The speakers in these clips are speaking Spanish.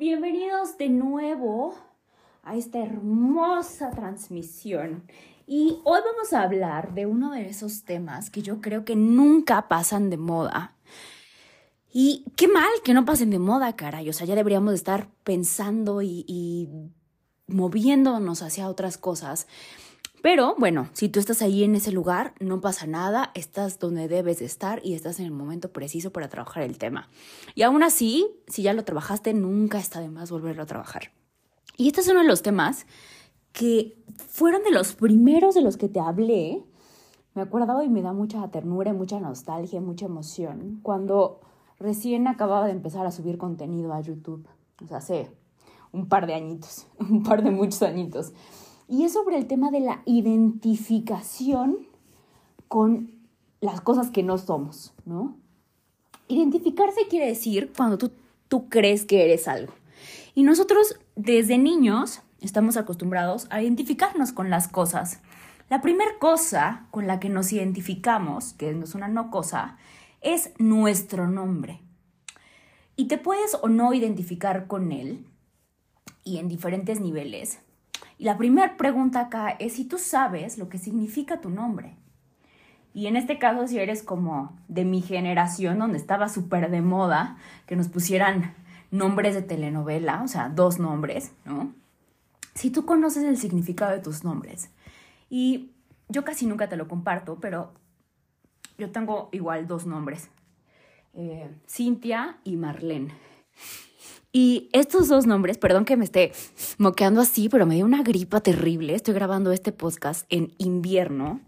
Bienvenidos de nuevo a esta hermosa transmisión. Y hoy vamos a hablar de uno de esos temas que yo creo que nunca pasan de moda. Y qué mal que no pasen de moda, caray. O sea, ya deberíamos estar pensando y, y moviéndonos hacia otras cosas. Pero bueno, si tú estás ahí en ese lugar, no pasa nada, estás donde debes de estar y estás en el momento preciso para trabajar el tema. Y aún así, si ya lo trabajaste, nunca está de más volverlo a trabajar. Y este es uno de los temas que fueron de los primeros de los que te hablé. Me acuerdo y me da mucha ternura, mucha nostalgia, mucha emoción cuando recién acababa de empezar a subir contenido a YouTube. O sea, hace un par de añitos, un par de muchos añitos y es sobre el tema de la identificación con las cosas que no somos, ¿no? Identificarse quiere decir cuando tú, tú crees que eres algo. Y nosotros desde niños estamos acostumbrados a identificarnos con las cosas. La primera cosa con la que nos identificamos, que no es una no cosa, es nuestro nombre. Y te puedes o no identificar con él, y en diferentes niveles, y la primera pregunta acá es si tú sabes lo que significa tu nombre. Y en este caso, si eres como de mi generación, donde estaba súper de moda que nos pusieran nombres de telenovela, o sea, dos nombres, ¿no? Si tú conoces el significado de tus nombres. Y yo casi nunca te lo comparto, pero yo tengo igual dos nombres. Eh, Cintia y Marlene. Y estos dos nombres, perdón que me esté moqueando así, pero me dio una gripa terrible. Estoy grabando este podcast en invierno.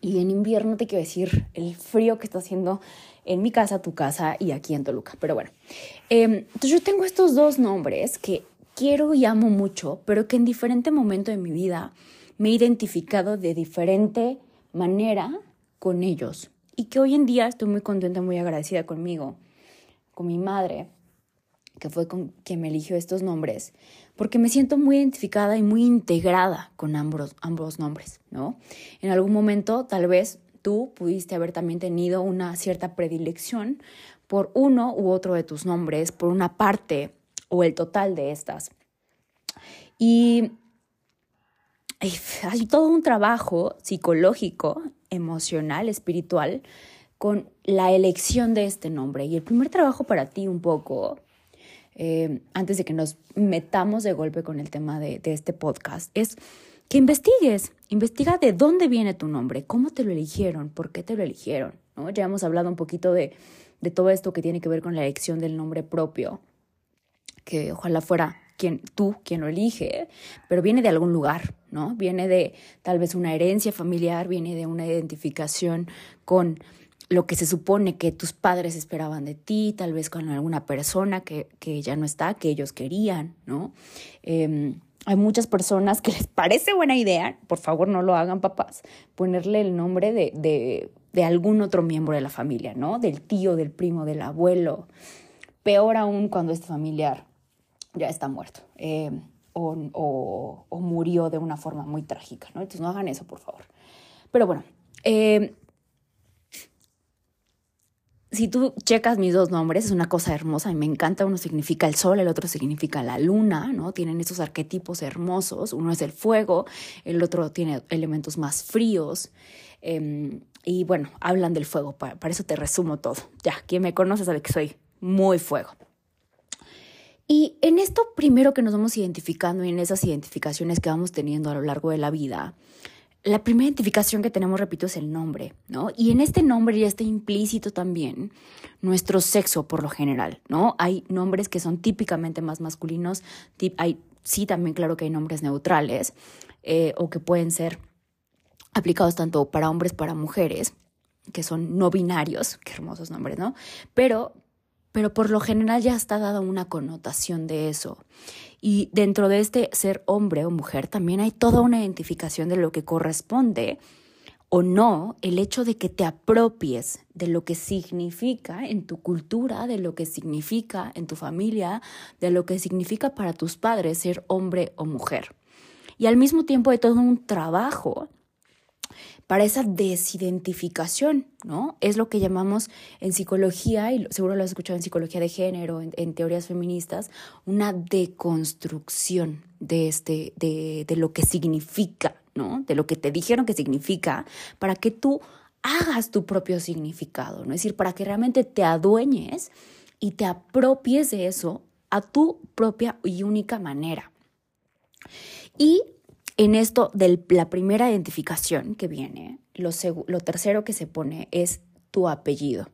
Y en invierno te quiero decir el frío que está haciendo en mi casa, tu casa y aquí en Toluca. Pero bueno, em, entonces yo tengo estos dos nombres que quiero y amo mucho, pero que en diferente momento de mi vida me he identificado de diferente manera con ellos. Y que hoy en día estoy muy contenta, muy agradecida conmigo, con mi madre, que fue con quien me eligió estos nombres, porque me siento muy identificada y muy integrada con ambos, ambos nombres, ¿no? En algún momento, tal vez tú pudiste haber también tenido una cierta predilección por uno u otro de tus nombres, por una parte o el total de estas. Y hay todo un trabajo psicológico, emocional, espiritual, con la elección de este nombre. Y el primer trabajo para ti un poco eh, antes de que nos metamos de golpe con el tema de, este podcast, es que investigues, investiga de dónde viene tu nombre, cómo te lo eligieron, por qué te lo eligieron. ¿no? Ya hemos hablado un poquito de, de todo esto que tiene que ver con la elección del nombre propio, que ojalá fuera quien, tú quien lo elige, pero viene de algún lugar, ¿no? Viene de tal vez una herencia familiar, viene de una identificación con lo que se supone que tus padres esperaban de ti, tal vez con alguna persona que, que ya no está, que ellos querían, ¿no? Em, hay muchas personas que les parece buena idea, por favor no lo hagan papás, ponerle el nombre de, de, de algún otro miembro de la familia, ¿no? Del tío, del primo, del abuelo. Peor aún cuando este familiar ya está muerto em, o, o, murió de una forma muy trágica, ¿no? Entonces no hagan eso, por favor. Pero bueno, eh, si tú checas mis dos nombres, es una cosa hermosa y me encanta. Uno significa el sol, el otro significa la luna, ¿no? Tienen esos arquetipos hermosos. Uno es el fuego, el otro tiene elementos más fríos. Em, y bueno, hablan del fuego, para, para, eso te resumo todo. Ya, quien me conoce sabe que soy muy fuego. Y en esto primero que nos vamos identificando y en esas identificaciones que vamos teniendo a lo largo de la vida, la primera identificación que tenemos, repito, es el nombre, ¿no? Y en este nombre ya está implícito también nuestro sexo por lo general, ¿no? Hay nombres que son típicamente más masculinos, hay, sí también claro que hay nombres neutrales eh, o que pueden ser aplicados tanto para hombres, para mujeres, que son no binarios, qué hermosos nombres, ¿no? Pero pero por lo general ya está dada una connotación de eso. Y dentro de este ser hombre o mujer también hay toda una identificación de lo que corresponde o no el hecho de que te apropies de lo que significa en tu cultura, de lo que significa en tu familia, de lo que significa para tus padres ser hombre o mujer. Y al mismo tiempo hay todo un trabajo para esa desidentificación, ¿no? Es lo que llamamos en psicología, y seguro lo has escuchado en psicología de género, en, teorías feministas, una deconstrucción de, este, de, lo que significa, ¿no? De lo que te dijeron que significa, para que tú hagas tu propio significado, ¿no? Es decir, para que realmente te adueñes y te apropies de eso a tu propia y única manera. Y en esto de la primera identificación que viene, lo, tercero que se pone es tu apellido,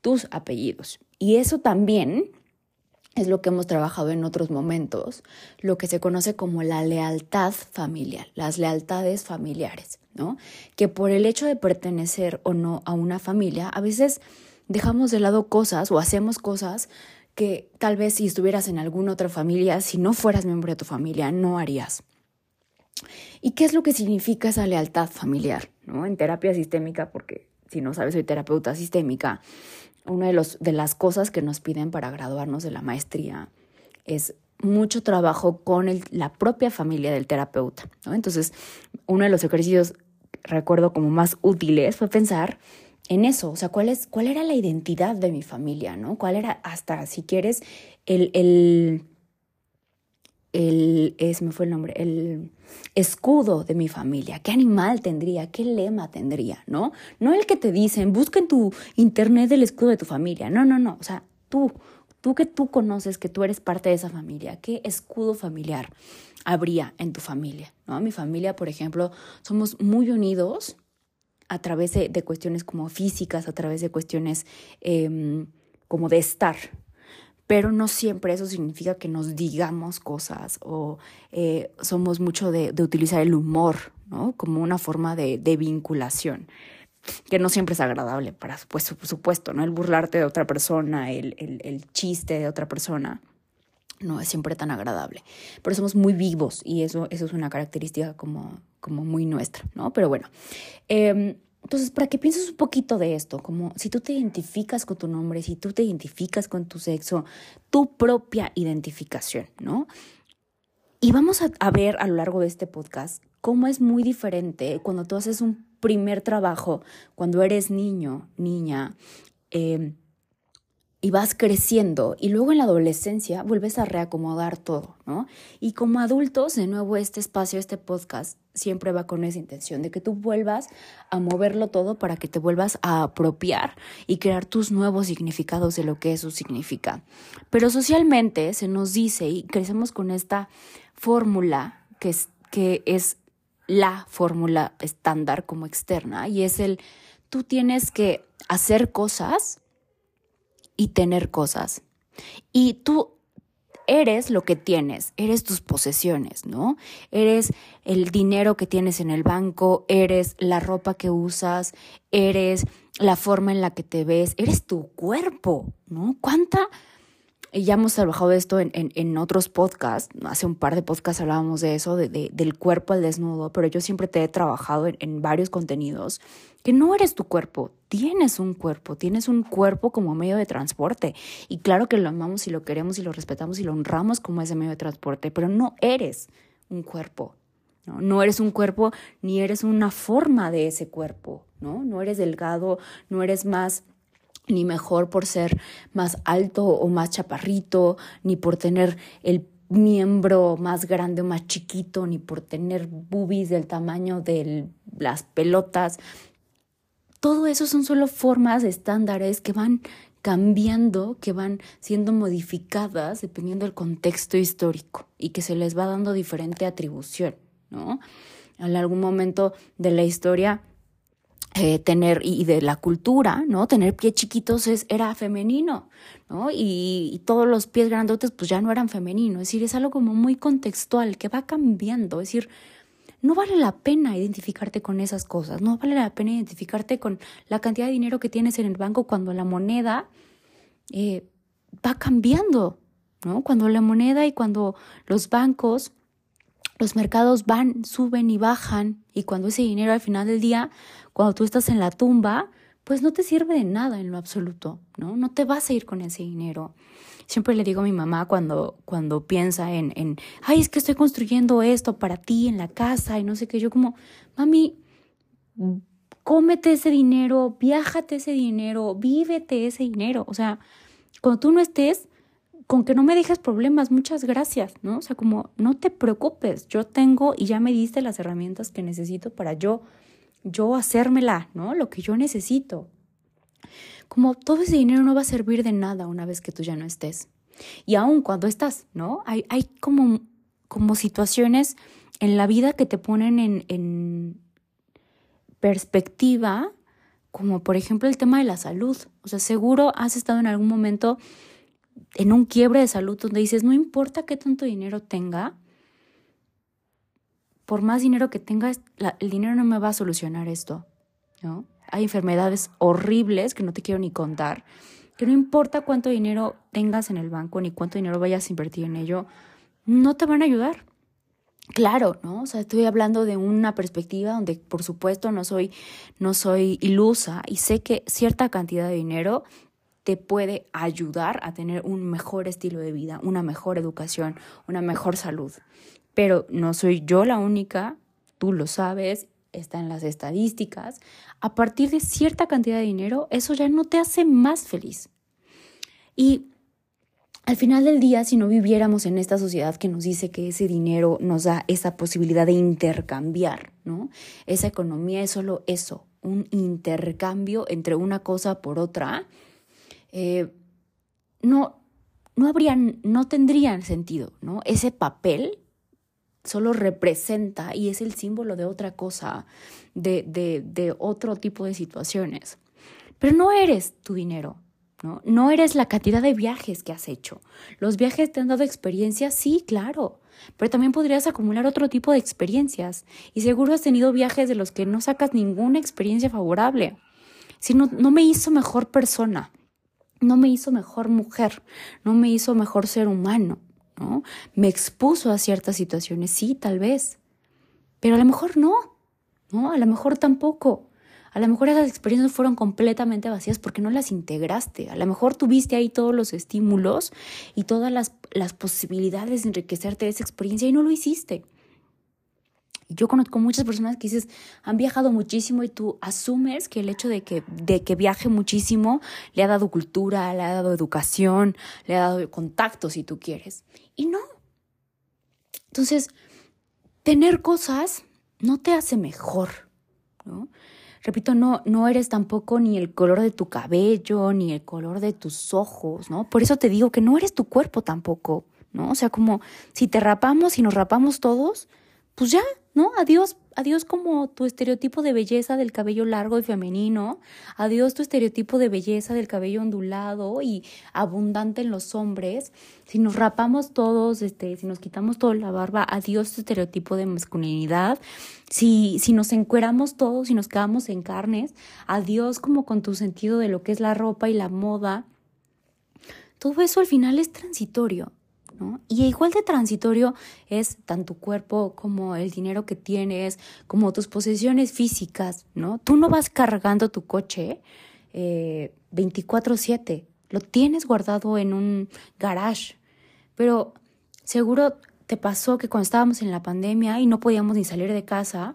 tus apellidos. Y eso también es lo que hemos trabajado en otros momentos, lo que se conoce como la lealtad familiar, las lealtades familiares, ¿no? Que por el hecho de pertenecer o no a una familia, a veces dejamos de lado cosas o hacemos cosas que tal vez si estuvieras en alguna otra familia, si no fueras miembro de tu familia, no harías. ¿Y qué es lo que significa esa lealtad familiar? ¿no? En terapia sistémica, porque si no sabes, soy terapeuta sistémica, una de, los, de las cosas que nos piden para graduarnos de la maestría es mucho trabajo con la propia familia del terapeuta. ¿no? Entonces, uno de los ejercicios, recuerdo como más útiles, fue pensar en eso, o sea, ¿cuál, es, cuál era la identidad de mi familia, ¿no? ¿Cuál era hasta, si quieres, el, el el, es, me fue el nombre, el escudo de mi familia, qué animal tendría, qué lema tendría, ¿no? No el que te dicen, busca en tu internet el escudo de tu familia, no, no, no, o sea, tú, tú que tú conoces que tú eres parte de esa familia, qué escudo familiar habría en tu familia, ¿no? Mi familia, por ejemplo, somos muy unidos a través de, cuestiones como físicas, a través de cuestiones em, como de estar, pero no siempre eso significa que nos digamos cosas o eh, somos mucho de, utilizar el humor, ¿no? Como una forma de, vinculación, que no siempre es agradable, para, pues, por supuesto, ¿no? El burlarte de otra persona, el, el, chiste de otra persona, no es siempre tan agradable. Pero somos muy vivos y eso, eso es una característica como, como muy nuestra, ¿no? Pero bueno, eh, entonces, para que pienses un poquito de esto, como si tú te identificas con tu nombre, si tú te identificas con tu sexo, tu propia identificación, ¿no? Y vamos a, ver a lo largo de este podcast cómo es muy diferente cuando tú haces un primer trabajo, cuando eres niño, niña, eh, y vas creciendo y luego en la adolescencia vuelves a reacomodar todo, ¿no? Y como adultos, de nuevo, este espacio, este podcast, siempre va con esa intención de que tú vuelvas a moverlo todo para que te vuelvas a apropiar y crear tus nuevos significados de lo que eso significa. Pero socialmente se nos dice y crecemos con esta fórmula que es, que es la fórmula estándar como externa y es el tú tienes que hacer cosas y tener cosas. Y tú eres lo que tienes, eres tus posesiones, ¿no? Eres el dinero que tienes en el banco, eres la ropa que usas, eres la forma en la que te ves, eres tu cuerpo, ¿no? ¿Cuánta ya hemos trabajado esto en, en, otros podcasts, hace un par de podcasts hablábamos de eso, de, del cuerpo al desnudo, pero yo siempre te he trabajado en, en varios contenidos, que no eres tu cuerpo, tienes un cuerpo, tienes un cuerpo como medio de transporte. Y claro que lo amamos y lo queremos y lo respetamos y lo honramos como ese medio de transporte, pero no eres un cuerpo. ¿no? no eres un cuerpo ni eres una forma de ese cuerpo, ¿no? No eres delgado, no eres más ni mejor por ser más alto o más chaparrito, ni por tener el miembro más grande o más chiquito, ni por tener boobies del tamaño de las pelotas. Todo eso son solo formas estándares que van cambiando, que van siendo modificadas dependiendo del contexto histórico y que se les va dando diferente atribución, ¿no? En algún momento de la historia eh, tener y de la cultura, ¿no? Tener pies chiquitos es, era femenino, ¿no? Y, todos los pies grandotes pues ya no eran femeninos, es decir, es algo como muy contextual que va cambiando, es decir, no vale la pena identificarte con esas cosas, no vale la pena identificarte con la cantidad de dinero que tienes en el banco cuando la moneda eh, va cambiando, ¿no? Cuando la moneda y cuando los bancos, los mercados van, suben y bajan, y cuando ese dinero al final del día, cuando tú estás en la tumba, pues no te sirve de nada en lo absoluto, ¿no? No te vas a ir con ese dinero. Siempre le digo a mi mamá cuando, cuando piensa en, en, ay, es que estoy construyendo esto para ti en la casa y no sé qué, yo como, mami, cómete ese dinero, viájate ese dinero, vívete ese dinero. O sea, cuando tú no estés, con que no me dejes problemas, muchas gracias, ¿no? O sea, como no te preocupes, yo tengo y ya me diste las herramientas que necesito para yo, yo hacérmela, ¿no? Lo que yo necesito. Como todo ese dinero no va a servir de nada una vez que tú ya no estés. Y aún cuando estás, ¿no? Hay, hay como, como situaciones en la vida que te ponen en, en perspectiva, como por ejemplo el tema de la salud. O sea, seguro has estado en algún momento en un quiebre de salud donde dices, no importa qué tanto dinero tenga, por más dinero que tengas, el dinero no me va a solucionar esto, ¿no? Hay enfermedades horribles que no te quiero ni contar, que no importa cuánto dinero tengas en el banco ni cuánto dinero vayas a invertir en ello, no te van a ayudar. Claro, ¿no? O sea, estoy hablando de una perspectiva donde, por supuesto, no soy, no soy ilusa y sé que cierta cantidad de dinero te puede ayudar a tener un mejor estilo de vida, una mejor educación, una mejor salud. Pero no soy yo la única, tú lo sabes, está en las estadísticas. A partir de cierta cantidad de dinero, eso ya no te hace más feliz. Y al final del día, si no viviéramos en esta sociedad que nos dice que ese dinero nos da esa posibilidad de intercambiar, ¿no? Esa economía es solo eso, un intercambio entre una cosa por otra, eh, no, no habrían, no tendrían sentido, ¿no? Ese papel solo representa y es el símbolo de otra cosa, de, de, otro tipo de situaciones. Pero no eres tu dinero, ¿no? No eres la cantidad de viajes que has hecho. Los viajes te han dado experiencias, sí, claro, pero también podrías acumular otro tipo de experiencias. Y seguro has tenido viajes de los que no sacas ninguna experiencia favorable. Si no, no me hizo mejor persona, no me hizo mejor mujer, no me hizo mejor ser humano, ¿no? Me expuso a ciertas situaciones, sí, tal vez, pero a lo mejor no, ¿no? A lo mejor tampoco. A lo mejor esas experiencias fueron completamente vacías porque no las integraste. A lo mejor tuviste ahí todos los estímulos y todas las, las posibilidades de enriquecerte de esa experiencia y no lo hiciste. Yo conozco muchas personas que dices, han viajado muchísimo y tú asumes que el hecho de que, de que viaje muchísimo le ha dado cultura, le ha dado educación, le ha dado contacto si tú quieres. Y no. Entonces, tener cosas no te hace mejor, ¿no? Repito, no, no eres tampoco ni el color de tu cabello, ni el color de tus ojos, ¿no? Por eso te digo que no eres tu cuerpo tampoco, ¿no? O sea, como si te rapamos y nos rapamos todos, pues ya, ¿no? Adiós, adiós como tu estereotipo de belleza del cabello largo y femenino, adiós tu estereotipo de belleza del cabello ondulado y abundante en los hombres. Si nos rapamos todos, este, si nos quitamos toda la barba, adiós tu estereotipo de masculinidad. Si, si nos encueramos todos y nos quedamos en carnes, adiós como con tu sentido de lo que es la ropa y la moda. Todo eso al final es transitorio. Y igual de transitorio es tanto tu cuerpo como el dinero que tienes, como tus posesiones físicas, ¿no? Tú no vas cargando tu coche eh, 24/7, lo tienes guardado en un garage, pero seguro te pasó que cuando estábamos en la pandemia y no podíamos ni salir de casa,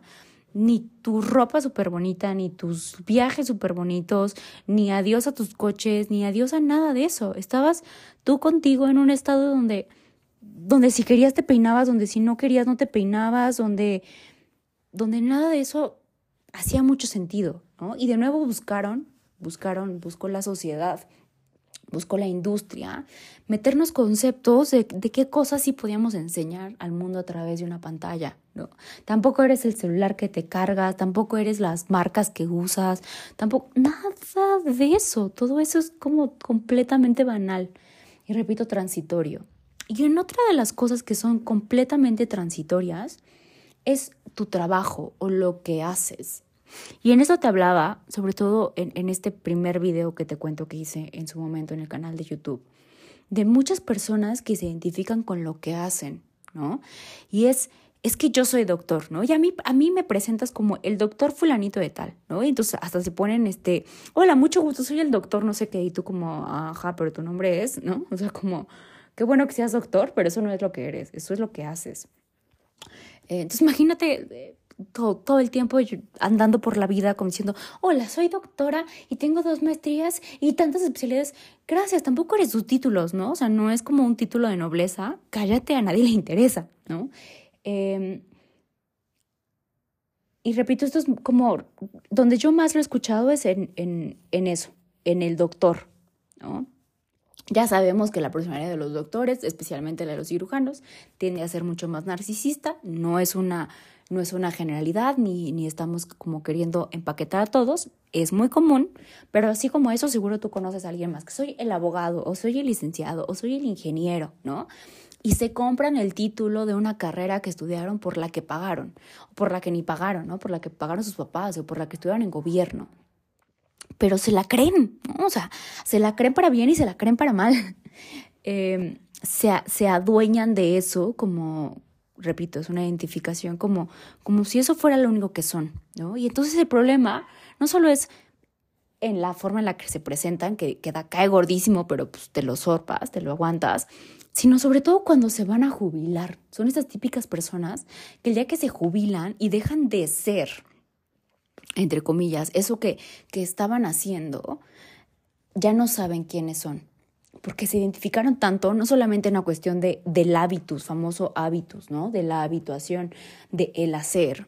ni tu ropa súper bonita, ni tus viajes súper bonitos, ni adiós a tus coches, ni adiós a nada de eso. Estabas tú contigo en un estado donde, donde si querías te peinabas, donde si no querías no te peinabas, donde, donde nada de eso hacía mucho sentido, ¿no? Y de nuevo buscaron, buscaron, buscó la sociedad buscó la industria, meternos conceptos de, qué cosas sí podíamos enseñar al mundo a través de una pantalla. ¿no? Tampoco eres el celular que te cargas, tampoco eres las marcas que usas, tampoco nada de eso. Todo eso es como completamente banal y repito, transitorio. Y en otra de las cosas que son completamente transitorias es tu trabajo o lo que haces. Y en eso te hablaba, sobre todo en, en, este primer video que te cuento que hice en su momento en el canal de YouTube, de muchas personas que se identifican con lo que hacen, ¿no? Y es, es que yo soy doctor, ¿no? Y a mí, a mí me presentas como el doctor fulanito de tal, ¿no? Y entonces hasta se ponen este, hola, mucho gusto, soy el doctor, no sé qué, y tú como, ajá, pero tu nombre es, ¿no? O sea, como, qué bueno que seas doctor, pero eso no es lo que eres, eso es lo que haces. Eh, entonces imagínate eh, todo, todo, el tiempo andando por la vida como diciendo, hola, soy doctora y tengo dos maestrías y tantas especialidades. Gracias, tampoco eres tus títulos, ¿no? O sea, no es como un título de nobleza. Cállate, a nadie le interesa, ¿no? Em, y repito, esto es como, donde yo más lo he escuchado es en, en, en eso, en el doctor, ¿no? Ya sabemos que la personalidad de los doctores, especialmente la de los cirujanos, tiende a ser mucho más narcisista, no es una, no es una generalidad, ni, ni estamos como queriendo empaquetar a todos, es muy común, pero así como eso, seguro tú conoces a alguien más, que soy el abogado, o soy el licenciado, o soy el ingeniero, ¿no? y se compran el título de una carrera que estudiaron por la que pagaron, por la que ni pagaron, ¿no? Por la que pagaron sus papás, o por la que estudiaron en gobierno. Pero se la creen, ¿no? O sea, se la creen para bien y se la creen para mal. Em, se, se adueñan de eso como, repito, es una identificación como, como si eso fuera lo único que son, ¿no? Y entonces el problema no solo es en la forma en la que se presentan, que queda cae gordísimo, pero pues te lo sorpas, te lo aguantas, sino sobre todo cuando se van a jubilar. Son esas típicas personas que el día que se jubilan y dejan de ser, entre comillas, eso que, que estaban haciendo, ya no saben quiénes son. Porque se identificaron tanto, no solamente en la cuestión de, del hábitus, famoso hábitus, ¿no? De la habituación, de el hacer,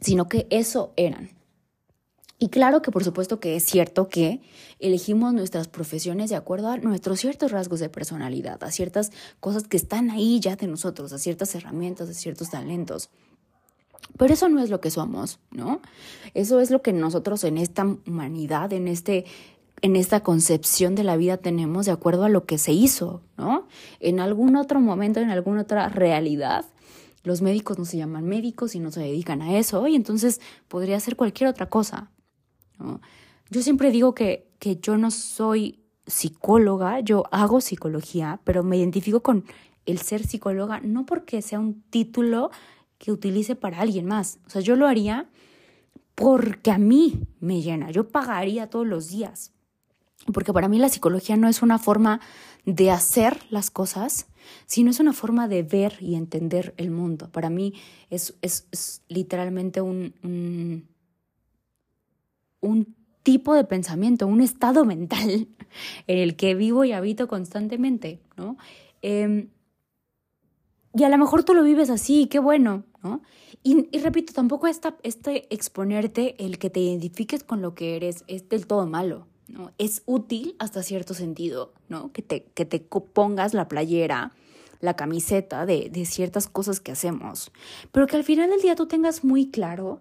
sino que eso eran. Y claro que por supuesto que es cierto que elegimos nuestras profesiones de acuerdo a nuestros ciertos rasgos de personalidad, a ciertas cosas que están ahí ya de nosotros, a ciertas herramientas, a ciertos talentos. Pero eso no es lo que somos, ¿no? Eso es lo que nosotros en esta humanidad, en este en esta concepción de la vida tenemos de acuerdo a lo que se hizo, ¿no? En algún otro momento, en alguna otra realidad, los médicos no se llaman médicos y no se dedican a eso, y entonces podría ser cualquier otra cosa, yo siempre digo que, que yo no soy psicóloga, yo hago psicología, pero me identifico con el ser psicóloga no porque sea un título que utilice para alguien más. O sea, yo lo haría porque a mí me llena, yo pagaría todos los días. Porque para mí la psicología no es una forma de hacer las cosas, sino es una forma de ver y entender el mundo. Para mí es, es, literalmente un un tipo de pensamiento, un estado mental en el que vivo y habito constantemente, ¿no? Em, y a lo mejor tú lo vives así, qué bueno, ¿no? Y, repito, tampoco esta, este exponerte, el que te identifiques con lo que eres, es del todo malo, ¿no? Es útil hasta cierto sentido, ¿no? Que te, que te pongas la playera, la camiseta de, de ciertas cosas que hacemos, pero que al final del día tú tengas muy claro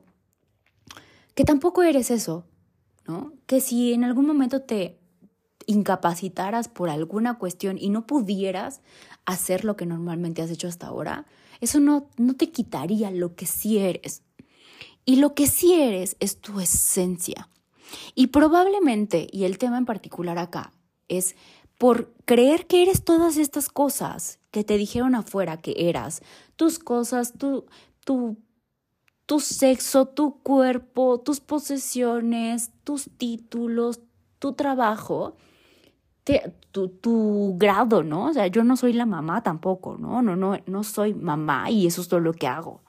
que tampoco eres eso, ¿no? Que si en algún momento te incapacitaras por alguna cuestión y no pudieras hacer lo que normalmente has hecho hasta ahora, eso no, no te quitaría lo que sí eres. Y lo que sí eres es tu esencia. Y probablemente, y el tema en particular acá, es por creer que eres todas estas cosas que te dijeron afuera que eras, tus cosas, tu, tu tu sexo, tu cuerpo, tus posesiones, tus títulos, tu trabajo, tu, grado, ¿no? O sea, yo no soy la mamá tampoco, ¿no? No, no, no soy mamá y eso es todo lo que hago.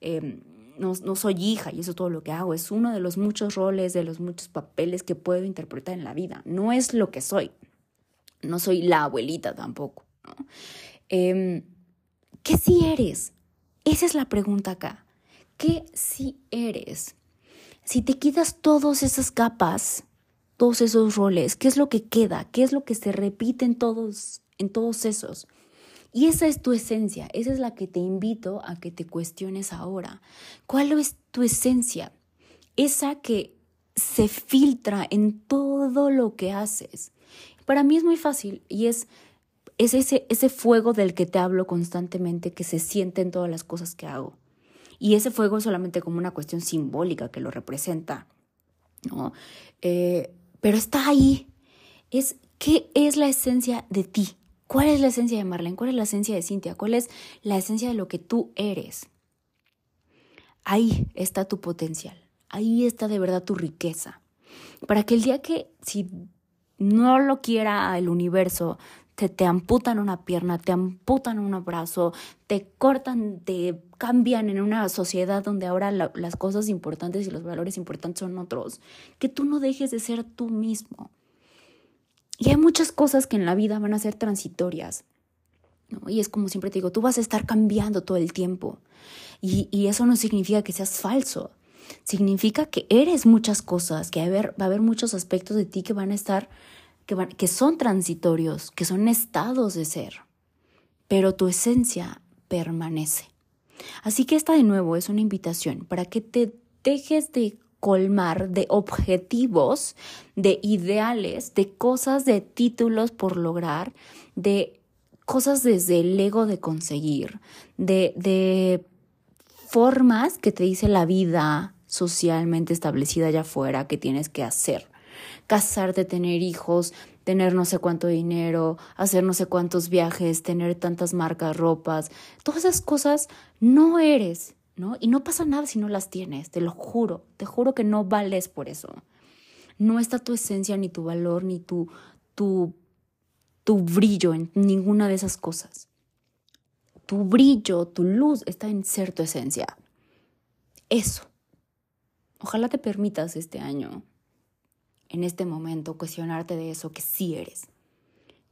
Em, no, no, soy hija y eso es todo lo que hago. Es uno de los muchos roles, de los muchos papeles que puedo interpretar en la vida. No es lo que soy. No soy la abuelita tampoco. Em, ¿Qué si eres? Esa es la pregunta acá. ¿Qué si eres? Si te quitas todas esas capas, todos esos roles, ¿qué es lo que queda? ¿Qué es lo que se repite en todos, en todos esos? Y esa es tu esencia, esa es la que te invito a que te cuestiones ahora. ¿Cuál es tu esencia? Esa que se filtra en todo lo que haces. Para mí es muy fácil y es, es ese, ese fuego del que te hablo constantemente que se siente en todas las cosas que hago. Y ese fuego es solamente como una cuestión simbólica que lo representa, ¿no? Eh, pero está ahí. Es ¿Qué es la esencia de ti? ¿Cuál es la esencia de Marlene? ¿Cuál es la esencia de Cintia? ¿Cuál es la esencia de lo que tú eres? Ahí está tu potencial. Ahí está de verdad tu riqueza. Para que el día que si no lo quiera el universo, te, te amputan una pierna, te amputan un brazo, te cortan, te cambian en una sociedad donde ahora las cosas importantes y los valores importantes son otros, que tú no dejes de ser tú mismo. Y hay muchas cosas que en la vida van a ser transitorias. Y es como siempre te digo, tú vas a estar cambiando todo el tiempo. Y, y eso no significa que seas falso. Significa que eres muchas cosas, que va a haber muchos aspectos de ti que van a estar que, son transitorios, que son estados de ser, pero tu esencia permanece. Así que esta de nuevo es una invitación para que te dejes de colmar de objetivos, de ideales, de cosas, de títulos por lograr, de cosas desde el ego de conseguir, de, de formas que te dice la vida socialmente establecida allá afuera que tienes que hacer. Casarte, tener hijos, tener no sé cuánto dinero, hacer no sé cuántos viajes, tener tantas marcas, ropas, todas esas cosas no eres, Y no pasa nada si no las tienes, te lo juro, te juro que no vales por eso. No está tu esencia, ni tu valor, ni tu, tu, tu brillo en ninguna de esas cosas. Tu brillo, tu luz está en ser tu esencia. Eso. Ojalá te permitas este año en este momento cuestionarte de eso que sí eres,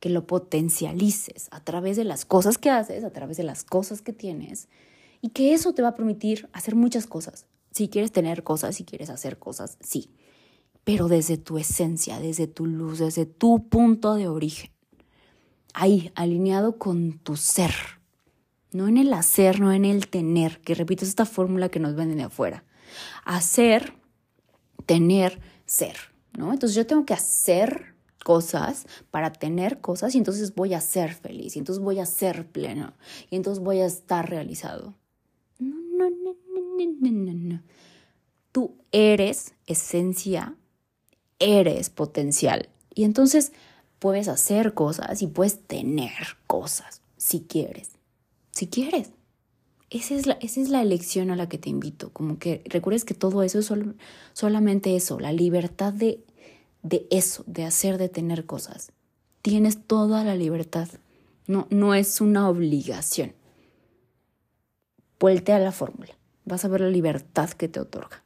que lo potencialices a través de las cosas que haces, a través de las cosas que tienes, y que eso te va a permitir hacer muchas cosas. Si quieres tener cosas, si quieres hacer cosas, sí, pero desde tu esencia, desde tu luz, desde tu punto de origen. Ahí, alineado con tu ser. No en el hacer, no en el tener, que repito, es esta fórmula que nos venden de afuera. Hacer, tener, ser. Entonces yo tengo que hacer cosas para tener cosas y entonces voy a ser feliz y entonces voy a ser pleno y entonces voy a estar realizado. No, no, no, no, no, no. Tú eres esencia, eres potencial y entonces puedes hacer cosas y puedes tener cosas si quieres, si quieres. Esa es, la, esa es la elección a la que te invito, como que recuerdes que todo eso es solamente eso, la libertad de, de eso, de hacer, de tener cosas. Tienes toda la libertad, no, no es una obligación. Vuelte a la fórmula, vas a ver la libertad que te otorga.